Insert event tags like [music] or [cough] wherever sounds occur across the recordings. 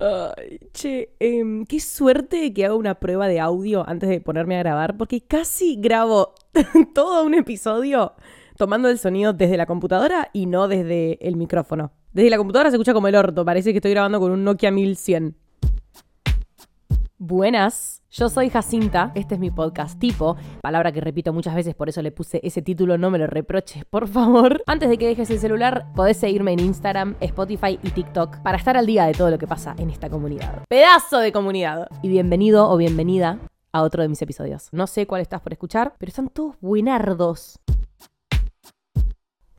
Ay, che, em, qué suerte que haga una prueba de audio antes de ponerme a grabar, porque casi grabo [laughs] todo un episodio tomando el sonido desde la computadora y no desde el micrófono. Desde la computadora se escucha como el orto, parece que estoy grabando con un Nokia 1100. Buenas, yo soy Jacinta, este es mi podcast tipo, palabra que repito muchas veces, por eso le puse ese título, no me lo reproches, por favor. Antes de que dejes el celular, podés seguirme en Instagram, Spotify y TikTok para estar al día de todo lo que pasa en esta comunidad. Pedazo de comunidad. Y bienvenido o bienvenida a otro de mis episodios. No sé cuál estás por escuchar, pero están todos buenardos.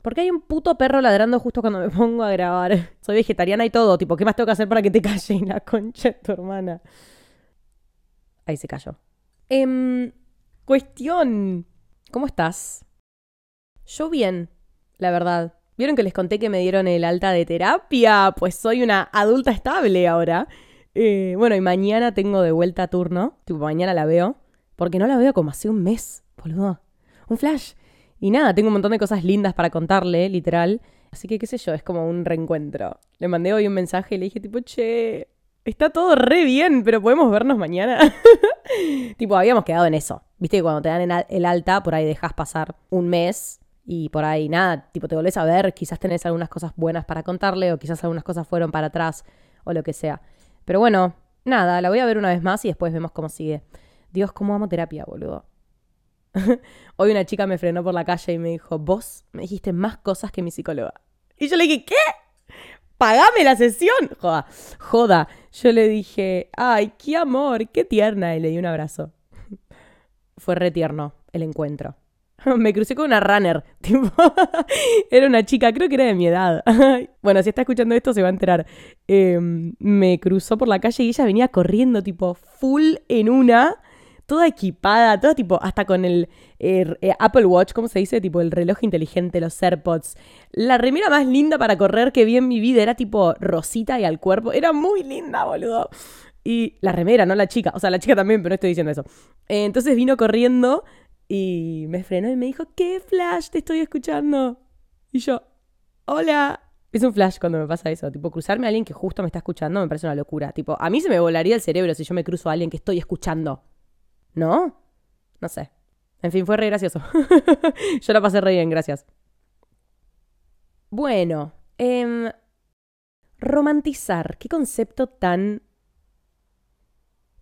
Porque hay un puto perro ladrando justo cuando me pongo a grabar. Soy vegetariana y todo, tipo, ¿qué más tengo que hacer para que te [laughs] calles la concha de tu hermana? Ahí se cayó. Em, cuestión. ¿Cómo estás? Yo bien, la verdad. ¿Vieron que les conté que me dieron el alta de terapia? Pues soy una adulta estable ahora. Eh, bueno, y mañana tengo de vuelta turno. Tipo, mañana la veo. Porque no la veo como hace un mes, boludo. Un flash. Y nada, tengo un montón de cosas lindas para contarle, literal. Así que qué sé yo, es como un reencuentro. Le mandé hoy un mensaje y le dije tipo, che, Está todo re bien, pero podemos vernos mañana. [laughs] tipo, habíamos quedado en eso. Viste que cuando te dan el alta, por ahí dejas pasar un mes y por ahí nada, tipo te volvés a ver, quizás tenés algunas cosas buenas para contarle o quizás algunas cosas fueron para atrás o lo que sea. Pero bueno, nada, la voy a ver una vez más y después vemos cómo sigue. Dios, cómo amo terapia, boludo. [laughs] Hoy una chica me frenó por la calle y me dijo, vos me dijiste más cosas que mi psicóloga. Y yo le dije, ¿qué? Pagame la sesión. Joda, joda. Yo le dije, ay, qué amor, qué tierna. Y le di un abrazo. Fue re tierno el encuentro. [laughs] Me crucé con una runner. [laughs] Tipo, era una chica, creo que era de mi edad. [laughs] bueno, si está escuchando esto se va a enterar. Em, me cruzó por la calle y ella venía corriendo, tipo, full en una toda equipada, toda tipo, hasta con el eh, eh, Apple Watch, ¿cómo se dice? Tipo el reloj inteligente, los AirPods. La remera más linda para correr que vi en mi vida era tipo rosita y al cuerpo. Era muy linda, boludo. Y la remera, no la chica. O sea, la chica también, pero no estoy diciendo eso. entonces vino corriendo y me frenó y me dijo, ¿qué flash te estoy escuchando? Y yo, hola. Es un flash cuando me pasa eso. Tipo, cruzarme a alguien que justo me está escuchando me parece una locura. Tipo, a mí se me volaría el cerebro si yo me cruzo a alguien que estoy escuchando. ¿No? No sé. En fin, fue re gracioso. [laughs] Yo la pasé re bien, gracias. Bueno, eh, romantizar. ¿Qué concepto tan...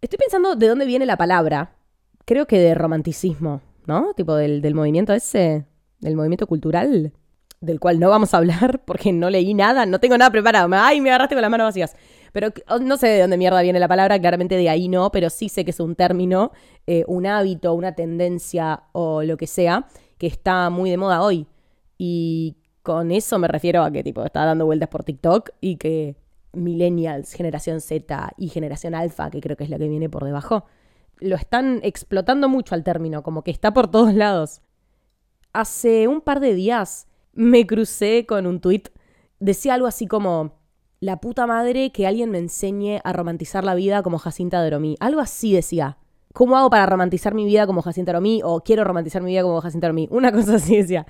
Estoy pensando de dónde viene la palabra. Creo que de romanticismo, ¿no? Tipo del, del movimiento ese, del movimiento cultural, del cual no vamos a hablar [laughs] porque no leí nada, no tengo nada preparado. Ay, me agarraste con las manos vacías. Pero oh, no sé de dónde mierda viene la palabra, claramente de ahí no, pero sí sé que es un término, eh, un hábito, una tendencia o lo que sea, que está muy de moda hoy. Y con eso me refiero a que tipo está dando vueltas por TikTok y que millennials, generación Z y generación alfa, que creo que es la que viene por debajo, lo están explotando mucho al término, como que está por todos lados. Hace un par de días me crucé con un tweet, decía algo así como, la puta madre que alguien me enseñe a romantizar la vida como Jacinta Doromí. Algo así decía. ¿Cómo hago para romantizar mi vida como Jacinta Doromí? O quiero romantizar mi vida como Jacinta Doromí. Una [laughs] cosa así decía.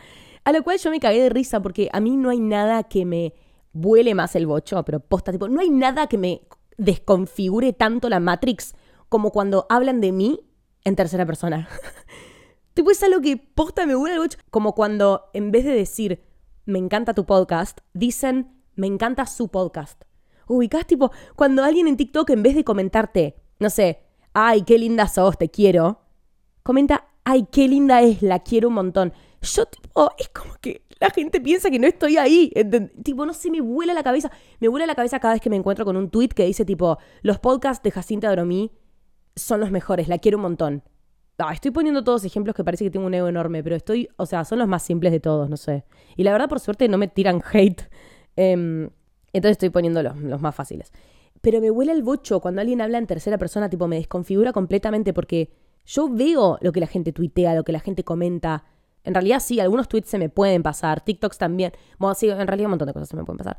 A lo cual yo me cagué de risa porque a mí no hay nada que me vuele más el bocho, pero posta, tipo, no hay nada que me desconfigure tanto la Matrix como cuando hablan de mí en tercera persona. [laughs] tipo, es algo que posta me vuela el bocho. Como cuando en vez de decir, me encanta tu podcast, dicen, me encanta su podcast. Ubicás tipo, cuando alguien en TikTok en vez de comentarte, no sé, ay, qué linda sos, te quiero, comenta, ay, qué linda es, la quiero un montón. Yo tipo, es como que la gente piensa que no estoy ahí. Tipo, no sé, me vuela la cabeza. Me vuela la cabeza cada vez que me encuentro con un tweet que dice tipo, los podcasts de Jacinta Doromí son los mejores, la quiero un montón. Ah, estoy poniendo todos ejemplos que parece que tengo un ego enorme, pero estoy, o sea, son los más simples de todos, no sé. Y la verdad, por suerte, no me tiran hate Em, entonces estoy poniendo los, más fáciles. Pero me huele el bocho cuando alguien habla en tercera persona, tipo, me desconfigura completamente porque yo veo lo que la gente tuitea, lo que la gente comenta. En realidad sí, algunos tweets se me pueden pasar, TikToks también. Bueno, sí, en realidad un montón de cosas se me pueden pasar.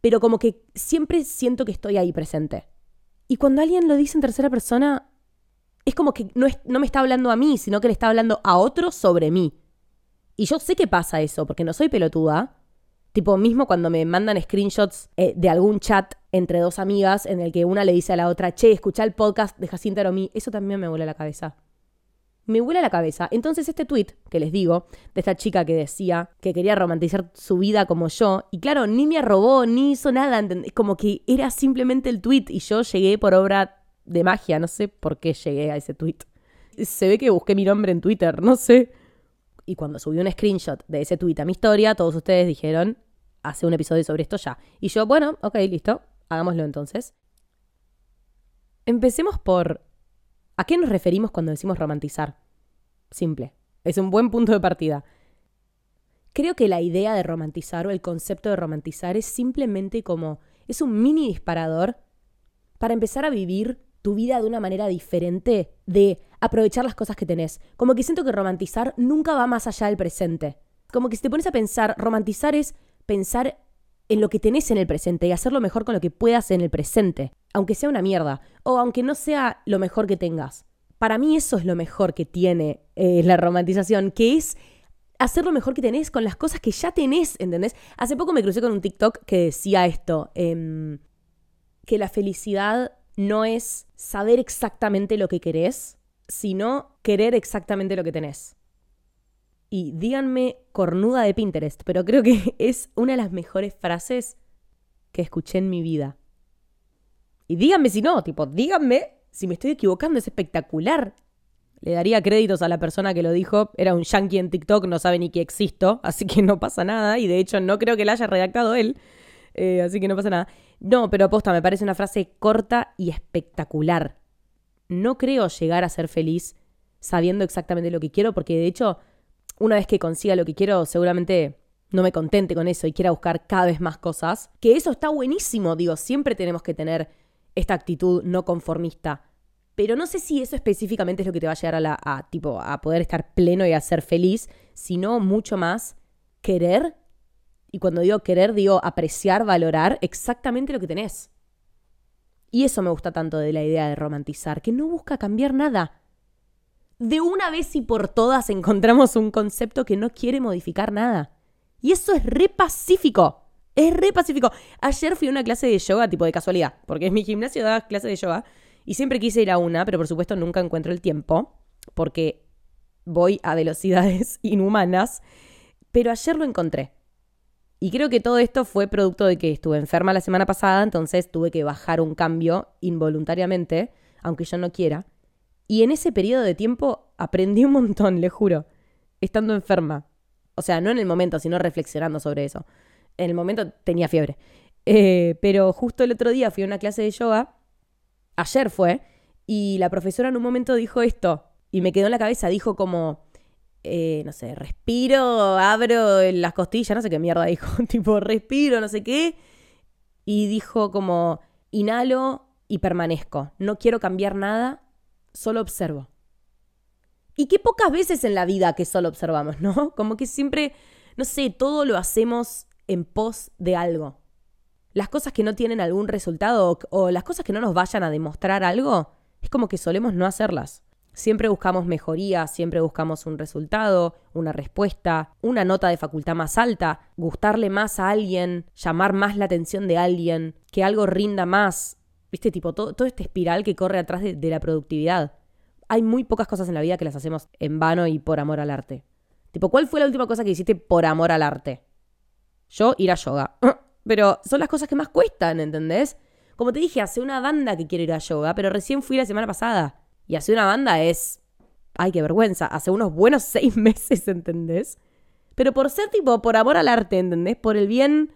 Pero como que siempre siento que estoy ahí presente. Y cuando alguien lo dice en tercera persona, es como que no, es, no me está hablando a mí, sino que le está hablando a otro sobre mí. Y yo sé que pasa eso, porque no soy pelotuda, Tipo, mismo cuando me mandan screenshots eh, de algún chat entre dos amigas en el que una le dice a la otra, che, escucha el podcast de Jacinta Aromí, eso también me vuela la cabeza. Me vuela la cabeza. Entonces este tweet que les digo, de esta chica que decía que quería romantizar su vida como yo, y claro, ni me arrobó, ni hizo nada, como que era simplemente el tweet y yo llegué por obra de magia, no sé por qué llegué a ese tweet. Se ve que busqué mi nombre en Twitter, no sé. Y cuando subí un screenshot de ese tweet a mi historia, todos ustedes dijeron, hace un episodio sobre esto ya. Y yo, bueno, ok, listo, hagámoslo entonces. Empecemos por... ¿A qué nos referimos cuando decimos romantizar? Simple. Es un buen punto de partida. Creo que la idea de romantizar o el concepto de romantizar es simplemente como... es un mini disparador para empezar a vivir tu vida de una manera diferente, de aprovechar las cosas que tenés. Como que siento que romantizar nunca va más allá del presente. Como que si te pones a pensar, romantizar es pensar en lo que tenés en el presente y hacerlo mejor con lo que puedas en el presente, aunque sea una mierda, o aunque no sea lo mejor que tengas. Para mí eso es lo mejor que tiene eh, la romantización, que es hacer lo mejor que tenés con las cosas que ya tenés, ¿entendés? Hace poco me crucé con un TikTok que decía esto, em, que la felicidad no es saber exactamente lo que querés, sino querer exactamente lo que tenés. Y díganme cornuda de Pinterest, pero creo que [laughs] es una de las mejores frases que escuché en mi vida. Y díganme si no, tipo, díganme si me estoy equivocando, es espectacular. Le daría créditos a la persona que lo dijo. Era un yankee en TikTok, no sabe ni que existo, [laughs] así que no pasa nada. Y de hecho, no creo que la haya redactado él. Eh, así que no pasa nada. No, pero aposta, me parece una frase corta y espectacular. No creo llegar a ser feliz sabiendo exactamente lo que quiero, porque de hecho, una vez que consiga lo que quiero, seguramente no me contente con eso y quiera buscar cada vez más cosas. Que eso está buenísimo, digo, siempre tenemos que tener esta actitud no conformista. Pero no sé si eso específicamente es lo que te va a llegar a, la, tipo, a poder estar pleno y a ser feliz, sino mucho más querer y cuando digo querer, digo apreciar, valorar exactamente lo que tenés. Y eso me gusta tanto de la idea de romantizar, que no busca cambiar nada. De una vez y por todas encontramos un concepto que no quiere modificar nada. Y eso es re pacífico. Es re pacífico. Ayer fui a una clase de yoga, tipo de casualidad, porque es mi gimnasio da clase de yoga. Y siempre quise ir a una, pero por supuesto nunca encuentro el tiempo, porque voy a velocidades [laughs] inhumanas. Pero ayer lo encontré. Y creo que todo esto fue producto de que estuve enferma la semana pasada, entonces tuve que bajar un cambio involuntariamente, aunque yo no quiera. Y en ese periodo de tiempo aprendí un montón, le juro, estando enferma. O sea, no en el momento, sino reflexionando sobre eso. En el momento tenía fiebre. Eh, pero justo el otro día fui a una clase de yoga, ayer fue, y la profesora en un momento dijo esto, y me quedó en la cabeza, dijo como, eh, no sé, respiro, abro las costillas, no sé qué mierda dijo, [laughs] tipo, respiro, no sé qué. Y dijo como, inhalo y permanezco. No quiero cambiar nada, solo observo. Y qué pocas veces en la vida que solo observamos, ¿no? [laughs] Como que siempre, no sé, todo lo hacemos en pos de algo. Las cosas que no tienen algún resultado o, las cosas que no nos vayan a demostrar algo, es como que solemos no hacerlas. Siempre buscamos mejoría, siempre buscamos un resultado, una respuesta, una nota de facultad más alta, gustarle más a alguien, llamar más la atención de alguien, que algo rinda más. ¿Viste? Tipo, todo, todo este espiral que corre atrás de, de la productividad. Hay muy pocas cosas en la vida que las hacemos en vano y por amor al arte. Tipo, ¿cuál fue la última cosa que hiciste por amor al arte? Yo ir a yoga. [laughs] Pero son las cosas que más cuestan, ¿entendés? Como te dije, hace una banda que quiero ir a yoga, pero recién fui la semana pasada. Y hacer una banda es. Ay, qué vergüenza. Hace unos buenos [laughs] seis meses, ¿entendés? Pero por ser tipo, por amor al arte, ¿entendés? Por el bien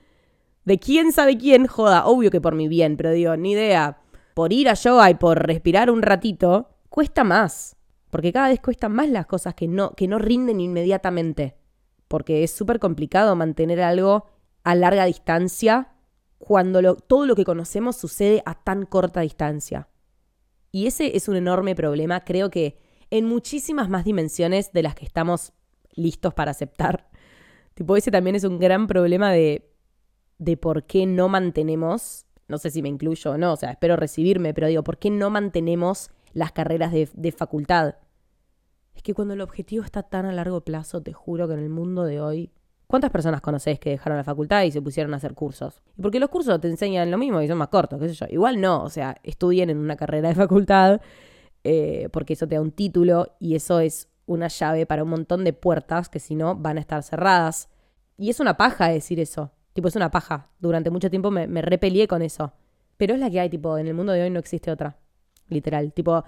de quién sabe quién, joda, obvio que por mi bien, pero digo, ni idea. Por ir a yoga y por respirar un ratito, cuesta más. Porque cada vez cuestan más las cosas que no, que no rinden inmediatamente. Porque es súper complicado mantener algo a larga distancia cuando todo lo que conocemos sucede a tan corta distancia. Y ese es un enorme problema, creo que en muchísimas más dimensiones de las que estamos listos para aceptar. [laughs] Tipo, ese también es un gran problema de, de por qué no mantenemos, no sé si me incluyo o no, o sea, espero recibirme, pero digo, ¿por qué no mantenemos las carreras de, de facultad? Es que cuando el objetivo está tan a largo plazo, te juro que en el mundo de hoy ¿Cuántas personas conoces que dejaron la facultad y se pusieron a hacer cursos? Porque los cursos te enseñan lo mismo y son más cortos, qué sé yo. Igual no, o sea, estudien en una carrera de facultad eh, porque eso te da un título y eso es una llave para un montón de puertas que si no van a estar cerradas. Y es una paja decir eso. Tipo, es una paja. Durante mucho tiempo me, me repelié con eso. Pero es la que hay, tipo, en el mundo de hoy no existe otra. Literal. Tipo,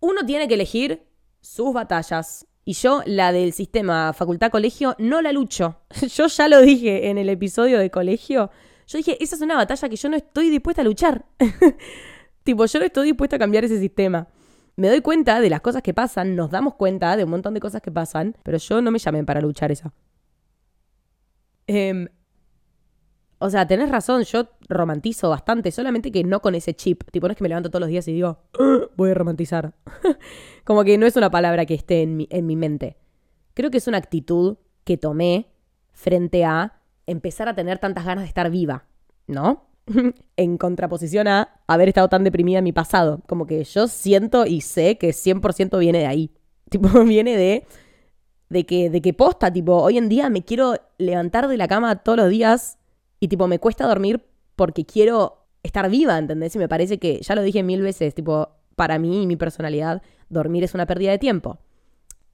uno tiene que elegir sus batallas. Y yo, la del sistema facultad-colegio, no la lucho. [laughs] Yo ya lo dije en el episodio de colegio. Yo dije, esa es una batalla que yo no estoy dispuesta a luchar. [laughs] tipo, yo no estoy dispuesta a cambiar ese sistema. Me doy cuenta de las cosas que pasan, nos damos cuenta de un montón de cosas que pasan, pero yo no me llamen para luchar esa. Eh, o sea, tenés razón, yo romantizo bastante, solamente que no con ese chip. Tipo, no es que me levanto todos los días y digo, voy a romantizar. [laughs] Como que no es una palabra que esté en mi, en mi mente. Creo que es una actitud que tomé frente a empezar a tener tantas ganas de estar viva, ¿no? [laughs] en contraposición a haber estado tan deprimida en mi pasado. Como que yo siento y sé que 100% viene de ahí. [laughs] Tipo, viene de, de, que, de que posta, tipo, hoy en día me quiero levantar de la cama todos los días y tipo, me cuesta dormir porque quiero estar viva, ¿entendés? Y me parece que, ya lo dije mil veces, tipo, para mí y mi personalidad, dormir es una pérdida de tiempo.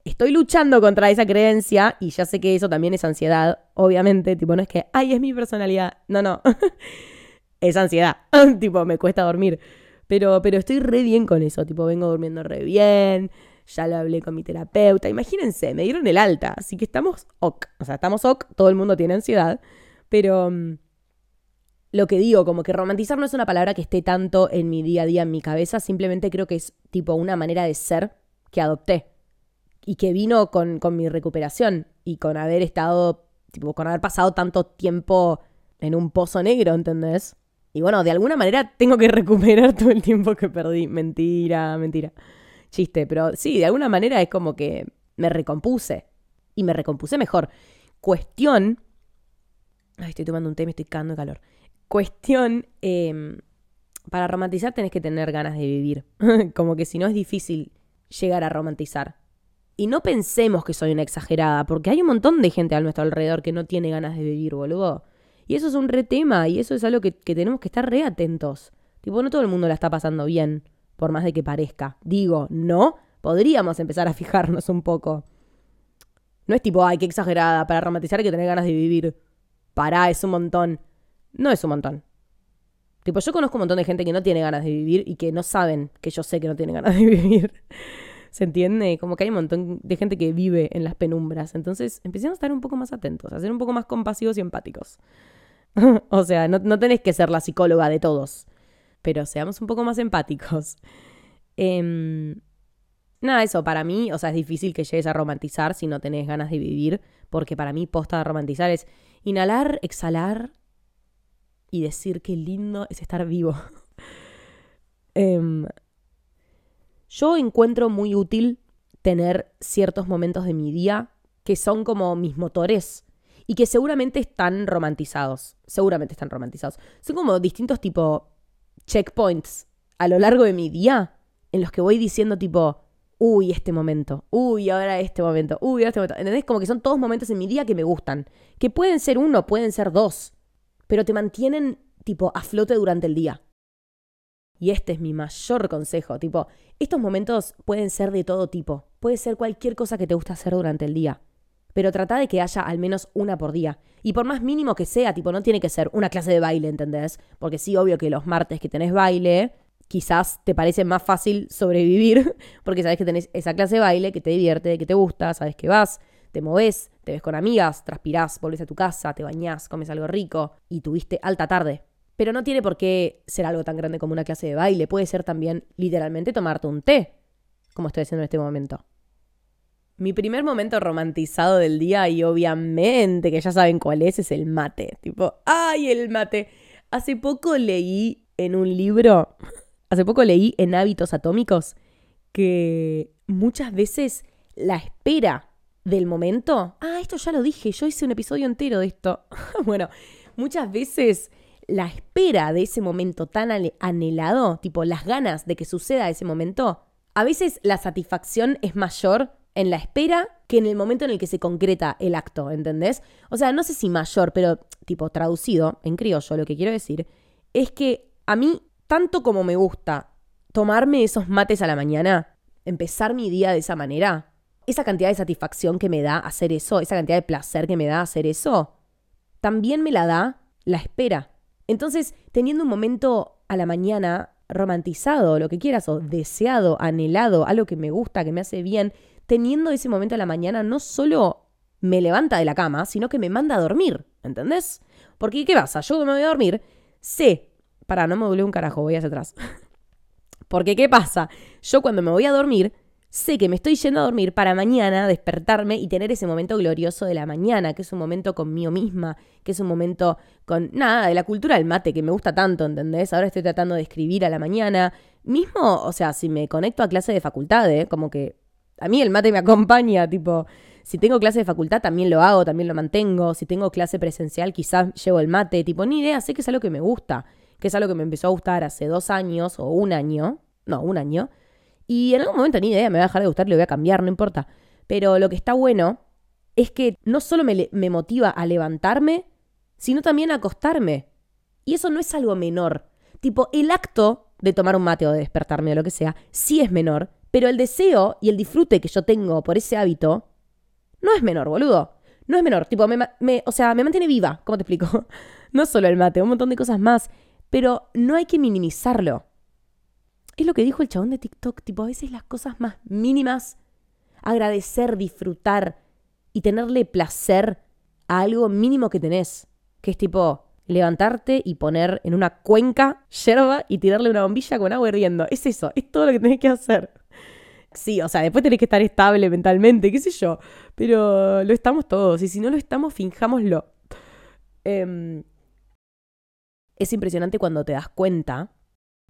Estoy luchando contra esa creencia y ya sé que eso también es ansiedad, obviamente, tipo, no es que, ay, es mi personalidad, no, no, [laughs] es ansiedad, [laughs] tipo, me cuesta dormir. Pero, pero estoy re bien con eso, tipo, vengo durmiendo re bien, ya lo hablé con mi terapeuta, imagínense, me dieron el alta, así que estamos ok, o sea, estamos ok, todo el mundo tiene ansiedad, pero mm, lo que digo, como que romantizar no es una palabra que esté tanto en mi día a día, en mi cabeza, simplemente creo que es tipo una manera de ser que adopté y que vino con, con mi recuperación y con haber estado, tipo, con haber pasado tanto tiempo en un pozo negro, ¿entendés? Y bueno, de alguna manera tengo que [laughs] recuperar todo el tiempo que perdí. Mentira, mentira. Chiste, pero sí, de alguna manera es como que me recompuse. Y me recompuse mejor. Cuestión Ay, estoy tomando un té, me estoy cagando de calor. Cuestión, em, para romantizar tenés que tener ganas de vivir. [laughs] Como que si no es difícil llegar a romantizar. Y no pensemos que soy una exagerada, porque hay un montón de gente a nuestro alrededor que no tiene ganas de vivir, boludo. Y eso es un re tema, y eso es algo que, que tenemos que estar re atentos. Tipo, no todo el mundo la está pasando bien, por más de que parezca. Digo, no, podríamos empezar a fijarnos un poco. No es tipo, ay, qué exagerada, para romantizar hay que tener ganas de vivir pará, es un montón. No es un montón. Tipo, yo conozco un montón de gente que no tiene ganas de vivir y que no saben que yo sé que no tiene ganas de [laughs] vivir. ¿Se entiende? Como que hay un montón de gente que vive en las penumbras. Entonces, empecemos a estar un poco más atentos, a ser un poco más compasivos y empáticos. [laughs] o sea, no, no, tenés que ser la psicóloga de todos, pero seamos un poco más empáticos. Eh, nada, eso, para mí, o sea, es difícil que llegues a romantizar si no tenés ganas de vivir, porque para mí posta de romantizar es Inhalar, exhalar y decir qué lindo es estar vivo. [laughs] Em, yo encuentro muy útil tener ciertos momentos de mi día que son como mis motores y que seguramente están romantizados. Seguramente están romantizados. Son como distintos tipo checkpoints a lo largo de mi día en los que voy diciendo tipo, uy, este momento, uy, ahora este momento, uy, ahora este momento. ¿Entendés? Como que son todos momentos en mi día que me gustan. Que pueden ser uno, pueden ser dos, pero te mantienen tipo a flote durante el día. Y este es mi mayor consejo, tipo, estos momentos pueden ser de todo tipo, puede ser cualquier cosa que te guste hacer durante el día, pero trata de que haya al menos una por día. Y por más mínimo que sea, tipo, no tiene que ser una clase de baile, ¿entendés? Porque sí, obvio que los martes que tenés baile, quizás te parece más fácil sobrevivir [laughs] porque sabes que tenés esa clase de baile que te divierte, que te gusta, sabes que vas, te moves, te ves con amigas, transpirás, volvés a tu casa, te bañás, comes algo rico y tuviste alta tarde. Pero no tiene por qué ser algo tan grande como una clase de baile, puede ser también literalmente tomarte un té, como estoy haciendo en este momento. Mi primer momento romantizado del día, y obviamente que ya saben cuál es, es el mate. Tipo, ¡ay, el mate! Hace poco leí en un libro Hace poco leí en Hábitos Atómicos que muchas veces la espera del momento. Ah, esto ya lo dije, yo hice un episodio entero de esto. [laughs] bueno, muchas veces la espera de ese momento tan anhelado, tipo las ganas de que suceda ese momento, a veces la satisfacción es mayor en la espera que en el momento en el que se concreta el acto, ¿entendés? O sea, no sé si mayor, pero tipo traducido en criollo, lo que quiero decir es que a mí, tanto como me gusta tomarme esos mates a la mañana, empezar mi día de esa manera, esa cantidad de satisfacción que me da hacer eso, esa cantidad de placer que me da hacer eso, también me la da la espera. Entonces, teniendo un momento a la mañana romantizado, lo que quieras, o deseado, anhelado, algo que me gusta, que me hace bien, teniendo ese momento a la mañana no solo me levanta de la cama, sino que me manda a dormir, ¿entendés? Porque, ¿qué pasa? Yo me voy a dormir, sé, para, no me duele un carajo, voy hacia atrás. [laughs] Porque, ¿qué pasa? Yo cuando me voy a dormir, sé que me estoy yendo a dormir para mañana despertarme y tener ese momento glorioso de la mañana, que es un momento conmigo misma, que es un momento con nada, de la cultura del mate, que me gusta tanto, ¿entendés? Ahora estoy tratando de escribir a la mañana. Mismo, o sea, si me conecto a clase de facultad, ¿eh? como que a mí el mate me acompaña, [laughs] tipo, si tengo clase de facultad también lo hago, también lo mantengo, si tengo clase presencial quizás llevo el mate, tipo, ni idea, sé que es algo que me gusta, que es algo que me empezó a gustar hace dos años o un año, no, un año, y en algún momento ni idea, me va a dejar de gustar, le voy a cambiar, no importa. Pero lo que está bueno es que no solo me, me motiva a levantarme, sino también a acostarme. Y eso no es algo menor. Tipo, el acto de tomar un mate o de despertarme o lo que sea, sí es menor, pero el deseo y el disfrute que yo tengo por ese hábito no es menor, boludo. No es menor. Tipo, me, me, o sea, me mantiene viva. ¿Cómo te explico? [laughs] no solo el mate, un montón de cosas más. Pero no hay que minimizarlo. Es lo que dijo el chabón de TikTok, tipo, a veces las cosas más mínimas, agradecer, disfrutar y tenerle placer a algo mínimo que tenés, que es tipo levantarte y poner en una cuenca yerba y tirarle una bombilla con agua hirviendo. Es eso, es todo lo que tenés que hacer. Sí, o sea, después tenés que estar estable mentalmente, qué sé yo, pero lo estamos todos y si no lo estamos, finjámoslo. Em, es impresionante cuando te das cuenta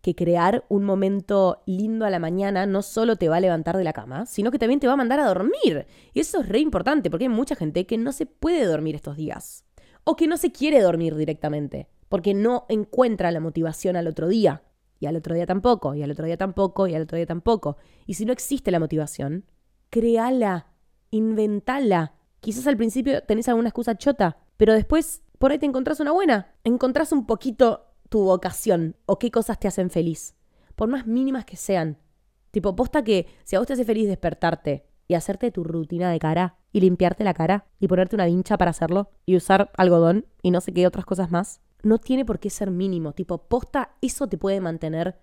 que crear un momento lindo a la mañana no solo te va a levantar de la cama, sino que también te va a mandar a dormir. Y eso es re importante porque hay mucha gente que no se puede dormir estos días. O que no se quiere dormir directamente, porque no encuentra la motivación al otro día. Y al otro día tampoco, y al otro día tampoco, y al otro día tampoco. Y si no existe la motivación, créala, inventala. Quizás al principio tenés alguna excusa chota, pero después por ahí te encontrás una buena. Encontrás un poquito tu vocación o qué cosas te hacen feliz, por más mínimas que sean. Tipo, posta que si a vos te hace feliz despertarte y hacerte tu rutina de cara y limpiarte la cara y ponerte una vincha para hacerlo y usar algodón y no sé qué otras cosas más, no tiene por qué ser mínimo. Tipo, posta, eso te puede mantener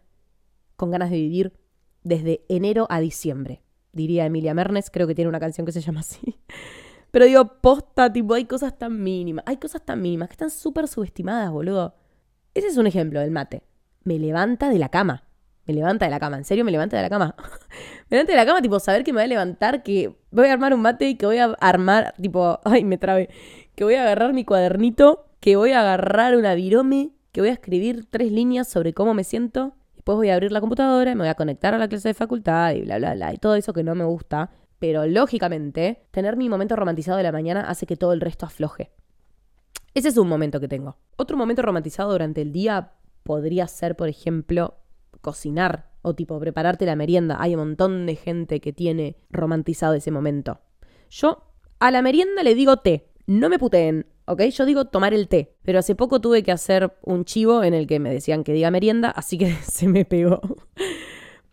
con ganas de vivir desde enero a diciembre. Diría Emilia Mernes, creo que tiene una canción que se llama así. Pero digo, posta, tipo, hay cosas tan mínimas, hay cosas tan mínimas que están súper subestimadas, boludo. Ese es un ejemplo del mate. Me levanta de la cama. Me levanta de la cama. En serio, me levanta de la cama. [laughs] me levanta de la cama, tipo, saber que me voy a levantar, que voy a armar un mate y que voy a armar, tipo, [laughs] ay, me trabé. Que voy a agarrar mi cuadernito, que voy a agarrar una virome, que voy a escribir tres líneas sobre cómo me siento. Después voy a abrir la computadora, me voy a conectar a la clase de facultad y bla, bla, bla. Y todo eso que no me gusta. Pero lógicamente, tener mi momento romantizado de la mañana hace que todo el resto afloje. Ese es un momento que tengo. Otro momento romantizado durante el día podría ser, por ejemplo, cocinar o tipo prepararte la merienda. Hay un montón de gente que tiene romantizado ese momento. Yo a la merienda le digo té. No me puteen, ¿ok? Yo digo tomar el té. Pero hace poco tuve que hacer un chivo en el que me decían que diga merienda, así que [laughs] se me pegó.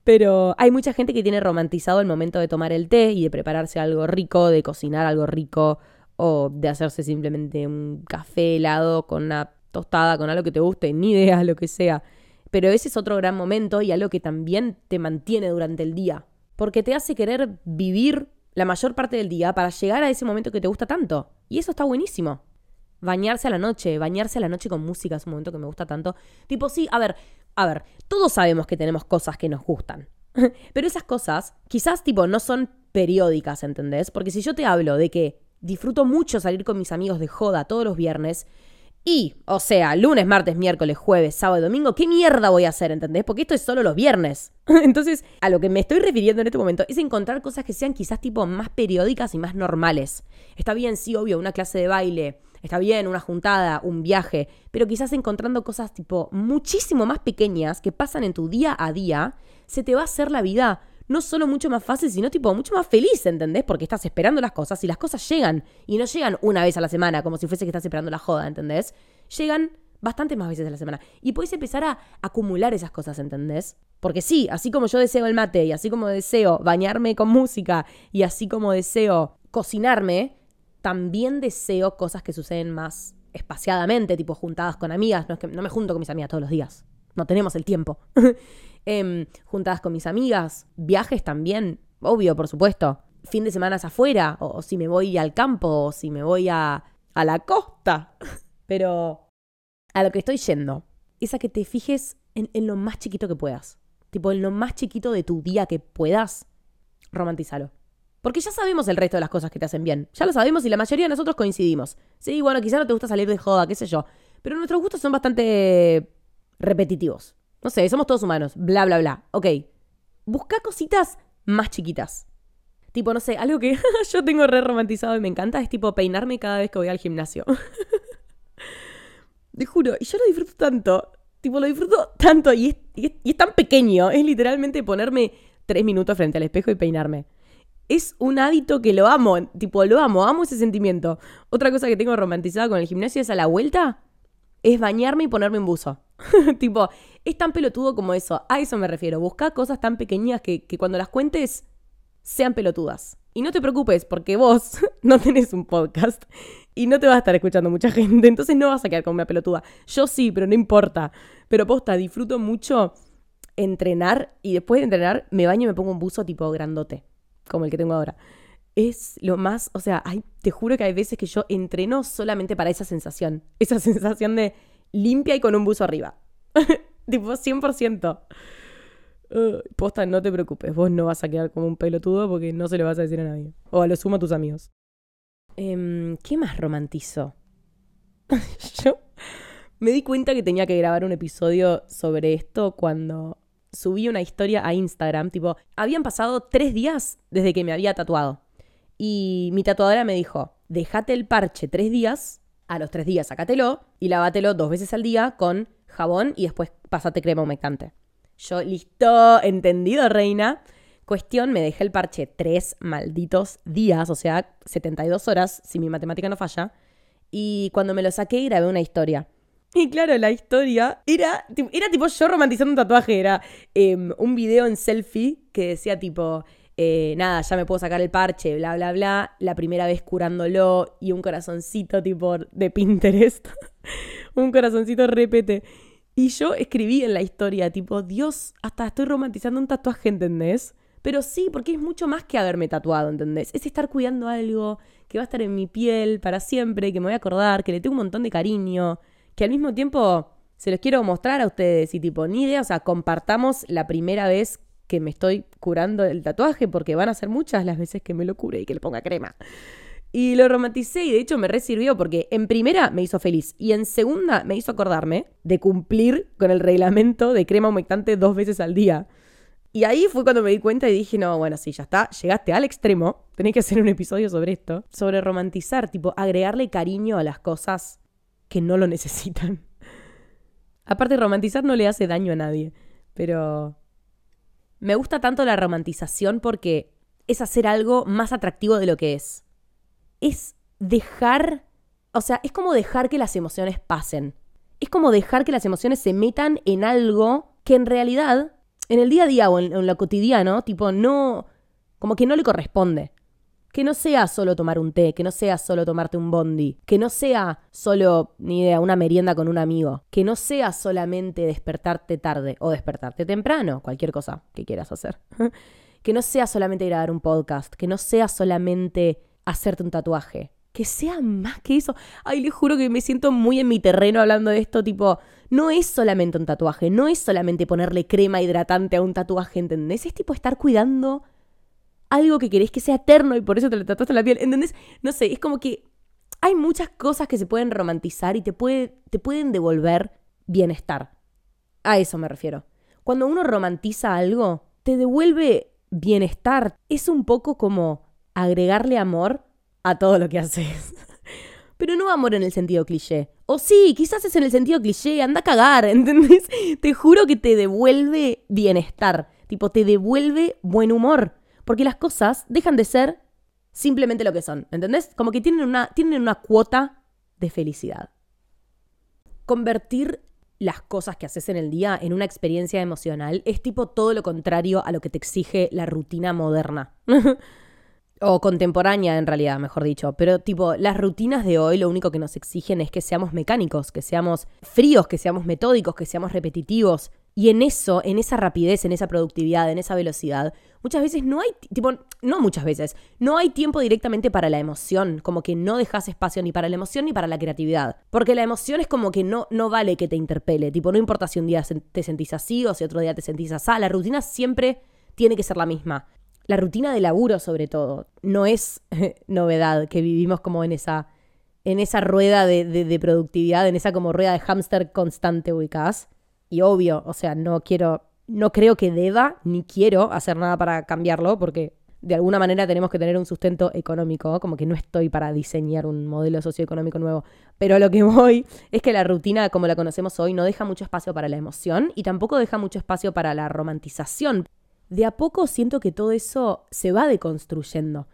Pero hay mucha gente que tiene romantizado el momento de tomar el té y de prepararse algo rico, de cocinar algo rico o de hacerse simplemente un café helado con una tostada, con algo que te guste, ni idea, lo que sea. Pero ese es otro gran momento y algo que también te mantiene durante el día, porque te hace querer vivir la mayor parte del día para llegar a ese momento que te gusta tanto. Y eso está buenísimo. Bañarse a la noche, bañarse a la noche con música es un momento que me gusta tanto. Tipo, sí, a ver, a ver, todos sabemos que tenemos cosas que nos gustan. [laughs] Pero esas cosas quizás tipo no son periódicas, ¿entendés? Porque si yo te hablo de que disfruto mucho salir con mis amigos de joda todos los viernes. Y, o sea, lunes, martes, miércoles, jueves, sábado domingo, ¿qué mierda voy a hacer, entendés? Porque esto es solo los viernes. [laughs] Entonces, a lo que me estoy refiriendo en este momento es encontrar cosas que sean quizás tipo más periódicas y más normales. Está bien, sí, obvio, una clase de baile, está bien, una juntada, un viaje, pero quizás encontrando cosas tipo muchísimo más pequeñas que pasan en tu día a día, se te va a hacer la vida no solo mucho más fácil, sino tipo mucho más feliz, ¿entendés? Porque estás esperando las cosas y las cosas llegan. Y no llegan una vez a la semana, como si fuese que estás esperando la joda, ¿entendés? Llegan bastantes más veces a la semana. Y puedes empezar a acumular esas cosas, ¿entendés? Porque sí, así como yo deseo el mate y así como deseo bañarme con música y así como deseo cocinarme, también deseo cosas que suceden más espaciadamente, tipo juntadas con amigas. No es que no me junto con mis amigas todos los días. No tenemos el tiempo. [laughs] Em, juntadas con mis amigas, viajes también, obvio, por supuesto. Fin de semana afuera, o, si me voy al campo, o si me voy a, a la costa. [laughs] Pero a lo que estoy yendo es a que te fijes en, lo más chiquito que puedas. Tipo, en lo más chiquito de tu día que puedas, romantízalo. Porque ya sabemos el resto de las cosas que te hacen bien. Ya lo sabemos y la mayoría de nosotros coincidimos. Sí, bueno, quizás no te gusta salir de joda, qué sé yo. Pero nuestros gustos son bastante repetitivos. No sé, somos todos humanos, bla, bla, bla. Ok, busca cositas más chiquitas. Tipo, no sé, algo que [laughs] yo tengo re romantizado y me encanta es tipo peinarme cada vez que voy al gimnasio. [laughs] Te juro, y yo lo disfruto tanto. Tipo, lo disfruto tanto y es, y es tan pequeño. Es literalmente ponerme tres minutos frente al espejo y peinarme. Es un hábito que lo amo, tipo, lo amo, amo ese sentimiento. Otra cosa que tengo romantizada con el gimnasio es a la vuelta, es bañarme y ponerme un buzo. [laughs] tipo, es tan pelotudo como eso. A eso me refiero. Busca cosas tan pequeñas que, que cuando las cuentes sean pelotudas. Y no te preocupes, porque vos [laughs] no tenés un podcast y no te vas a estar escuchando mucha gente, entonces no vas a quedar como una pelotuda. Yo sí, pero no importa. Pero posta, disfruto mucho entrenar y después de entrenar me baño y me pongo un buzo tipo grandote, como el que tengo ahora. Es lo más, o sea, te juro que hay veces que yo entreno solamente para esa sensación. [laughs] Esa sensación de limpia y con un buzo arriba. [laughs] tipo 100%. posta, no te preocupes, vos no vas a quedar como un pelotudo porque no se lo vas a decir a nadie. O a lo sumo a tus amigos. Em, ¿Qué más romantizo? [laughs] Yo me di cuenta que tenía que grabar un episodio sobre esto cuando subí una historia a Instagram. Tipo, habían pasado tres días desde que me había tatuado. Y mi tatuadora me dijo, déjate el parche tres días, a los tres días sacátelo y lávátelo dos veces al día con jabón y después pasate crema humectante. Yo, listo, entendido, reina. Cuestión, me dejé el parche tres malditos días, o sea, 72 horas, si mi matemática no falla. Y cuando me lo saqué, grabé una historia. [laughs] Y claro, la historia era, era tipo yo romantizando un tatuaje. Era em, un video en selfie que decía tipo, eh, nada, ya me puedo sacar el parche, bla, bla, bla. La primera vez curándolo y un corazoncito tipo de Pinterest. [laughs] un corazoncito repete. Y yo escribí en la historia, tipo, Dios, hasta estoy romantizando un tatuaje, ¿entendés? Pero sí, porque es mucho más que haberme tatuado, ¿entendés? Es estar cuidando algo que va a estar en mi piel para siempre, que me voy a acordar, que le tengo un montón de cariño, que al mismo tiempo se los quiero mostrar a ustedes y tipo, ni idea, o sea, compartamos la primera vez que me estoy curando el tatuaje, porque van a ser muchas las veces que me lo cure y que le ponga crema. Y lo romanticé y de hecho me resirvió porque en primera me hizo feliz y en segunda me hizo acordarme de cumplir con el reglamento de crema humectante dos veces al día. Y ahí fue cuando me di cuenta y dije, no, bueno, sí, ya está, llegaste al extremo, tenés que hacer un episodio sobre esto, sobre romantizar, tipo, agregarle cariño a las cosas que no lo necesitan. Aparte, romantizar no le hace daño a nadie, pero me gusta tanto la romantización porque es hacer algo más atractivo de lo que es es dejar, o sea, es como dejar que las emociones pasen. Es como dejar que las emociones se metan en algo que en realidad, en el día a día o en, lo cotidiano, tipo, no, como que no le corresponde. Que no sea solo tomar un té, que no sea solo tomarte un bondi, que no sea solo, ni idea, una merienda con un amigo, que no sea solamente despertarte tarde o despertarte temprano, cualquier cosa que quieras hacer. [laughs] que no sea solamente grabar un podcast, que no sea solamente hacerte un tatuaje. Que sea más que eso. Ay, les juro que me siento muy en mi terreno hablando de esto, tipo, no es solamente un tatuaje, no es solamente ponerle crema hidratante a un tatuaje, ¿entendés? Es tipo estar cuidando algo que querés que sea eterno y por eso te lo tatuaste en la piel, ¿entendés? No sé, es como que hay muchas cosas que se pueden romantizar y te, puede, te pueden devolver bienestar. A eso me refiero. Cuando uno romantiza algo, te devuelve bienestar. Es un poco como agregarle amor a todo lo que haces. [laughs] pero no amor en el sentido cliché. O sí, quizás es en el sentido cliché, anda a cagar, [laughs] ¿entendés? Te juro que te devuelve bienestar, tipo, te devuelve buen humor, porque las cosas dejan de ser simplemente lo que son, ¿entendés? Como que tienen una, tienen una cuota de felicidad. Convertir las cosas que haces en el día en una experiencia emocional es tipo todo lo contrario a lo que te exige la rutina moderna. [laughs] o contemporánea en realidad, mejor dicho. Pero tipo, las rutinas de hoy lo único que nos exigen es que seamos mecánicos, que seamos fríos, que seamos metódicos, que seamos repetitivos. Y en eso, en esa rapidez, en esa productividad, en esa velocidad, muchas veces no hay, tipo, no muchas veces, no hay tiempo directamente para la emoción, como que no dejas espacio ni para la emoción ni para la creatividad. Porque la emoción es como que no, no vale que te interpele, tipo, no importa si un día te sentís así o si otro día te sentís así, la rutina siempre tiene que ser la misma. La rutina de laburo, sobre todo, no es [laughs] novedad que vivimos como en esa, en esa rueda de, de productividad, en esa como rueda de hámster constante ubicás y obvio, o sea, no quiero, no creo que deba ni quiero hacer nada para cambiarlo porque de alguna manera tenemos que tener un sustento económico, como que no estoy para diseñar un modelo socioeconómico nuevo, pero lo que [laughs] voy es que la rutina como la conocemos hoy no deja mucho espacio para la emoción y tampoco deja mucho espacio para la romantización. De a poco siento que todo eso se va deconstruyendo,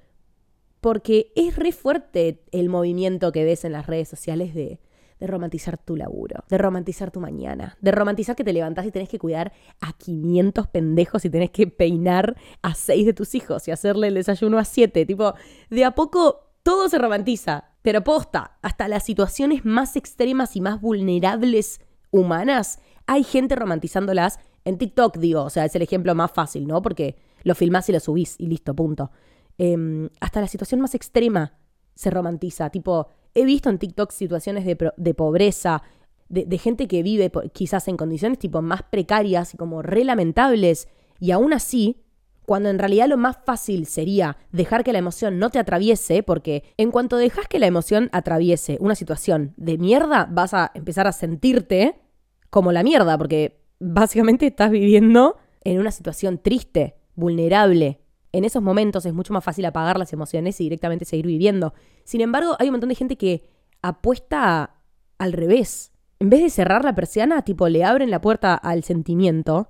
porque es re fuerte el movimiento que ves en las redes sociales de de romantizar tu laburo, de romantizar tu mañana, de romantizar que te levantás y tenés que cuidar a 500 pendejos y tenés que peinar a 6 de tus hijos y hacerle el desayuno a 7. Tipo, de a poco todo se romantiza, pero posta, hasta las situaciones más extremas y más vulnerables humanas, hay gente romantizándolas en TikTok, digo, o sea, es el ejemplo más fácil, ¿no? Porque lo filmás y lo subís y listo, punto. Em, hasta la situación más extrema se romantiza, tipo, He visto en TikTok situaciones de, pobreza, de, gente que vive quizás en condiciones tipo más precarias y como re lamentables. Y aún así, cuando en realidad lo más fácil sería dejar que la emoción no te atraviese, porque en cuanto dejas que la emoción atraviese una situación de mierda, vas a empezar a sentirte como la mierda, porque básicamente estás viviendo en una situación triste, vulnerable, en esos momentos es mucho más fácil apagar las emociones y directamente seguir viviendo. Sin embargo, hay un montón de gente que apuesta al revés. En vez de cerrar la persiana, tipo le abren la puerta al sentimiento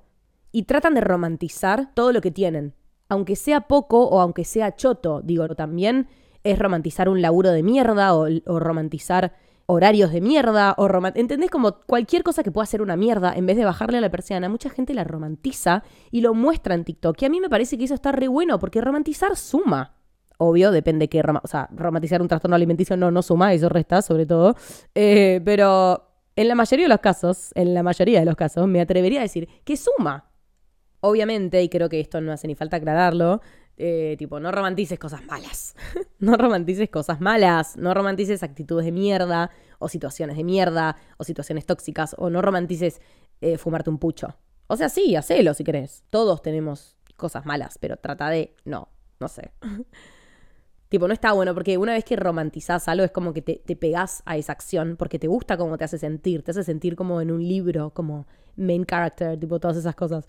y tratan de romantizar todo lo que tienen. Aunque sea poco o aunque sea choto, digo, también es romantizar un laburo de mierda o, o romantizar horarios de mierda o ¿entendés? Como cualquier cosa que pueda ser una mierda, en vez de bajarle a la persiana, mucha gente la romantiza y lo muestra en TikTok. Y a mí me parece que eso está re bueno porque romantizar suma. Obvio, depende que, o sea, romantizar un trastorno alimenticio no, no suma, eso resta sobre todo. Eh, pero en la mayoría de los casos, en la mayoría de los casos, me atrevería a decir que suma. Obviamente, y creo que esto no hace ni falta aclararlo, eh, tipo, no romantices cosas malas. [laughs] no romantices cosas malas. No romantices actitudes de mierda, o situaciones de mierda, o situaciones tóxicas, o no romantices eh, fumarte un pucho. O sea, sí, hacelo si querés. Todos tenemos cosas malas, pero trata de. No, no sé. [laughs] tipo, no está bueno, porque una vez que romantizás algo es como que te, te pegás a esa acción, porque te gusta cómo te hace sentir. Te hace sentir como en un libro, como main character, tipo, todas esas cosas.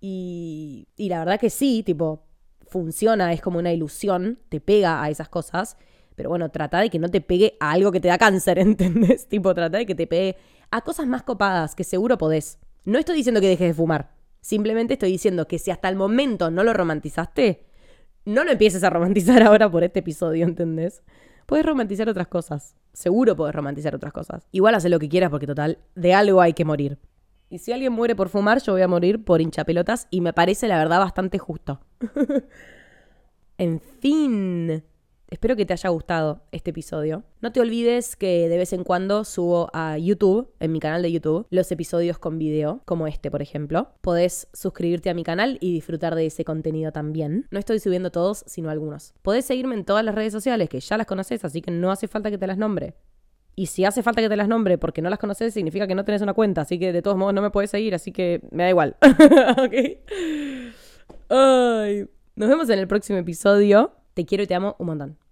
Y, y la verdad que sí, tipo, funciona, es como una ilusión, te pega a esas cosas. Pero bueno, trata de que no te pegue a algo que te da cáncer, [laughs] ¿entendés? Tipo, trata de que te pegue a cosas más copadas, que seguro podés. No estoy diciendo que dejes de fumar. Simplemente estoy diciendo que si hasta el momento no lo romantizaste, no lo empieces a romantizar [laughs] ahora por este episodio, ¿entendés? Puedes romantizar otras cosas. Seguro puedes romantizar otras cosas. Igual haz lo que quieras porque total, de algo hay que morir. Y si alguien muere por fumar, yo voy a morir por hinchapelotas y me parece la verdad bastante justo. [laughs] en fin. Espero que te haya gustado este episodio. No te olvides que de vez en cuando subo a YouTube, en mi canal de YouTube, los episodios con video, como este, por ejemplo. Podés suscribirte a mi canal y disfrutar de ese contenido también. No estoy subiendo todos, sino algunos. Podés seguirme en todas las redes sociales, que ya las conoces, así que no hace falta que te las nombre. Y si hace falta que te las nombre porque no las conoces, significa que no tenés una cuenta. Así que de todos modos no me puedes seguir, así que me da igual. [laughs] ok. Ay. Nos vemos en el próximo episodio. Te quiero y te amo un montón.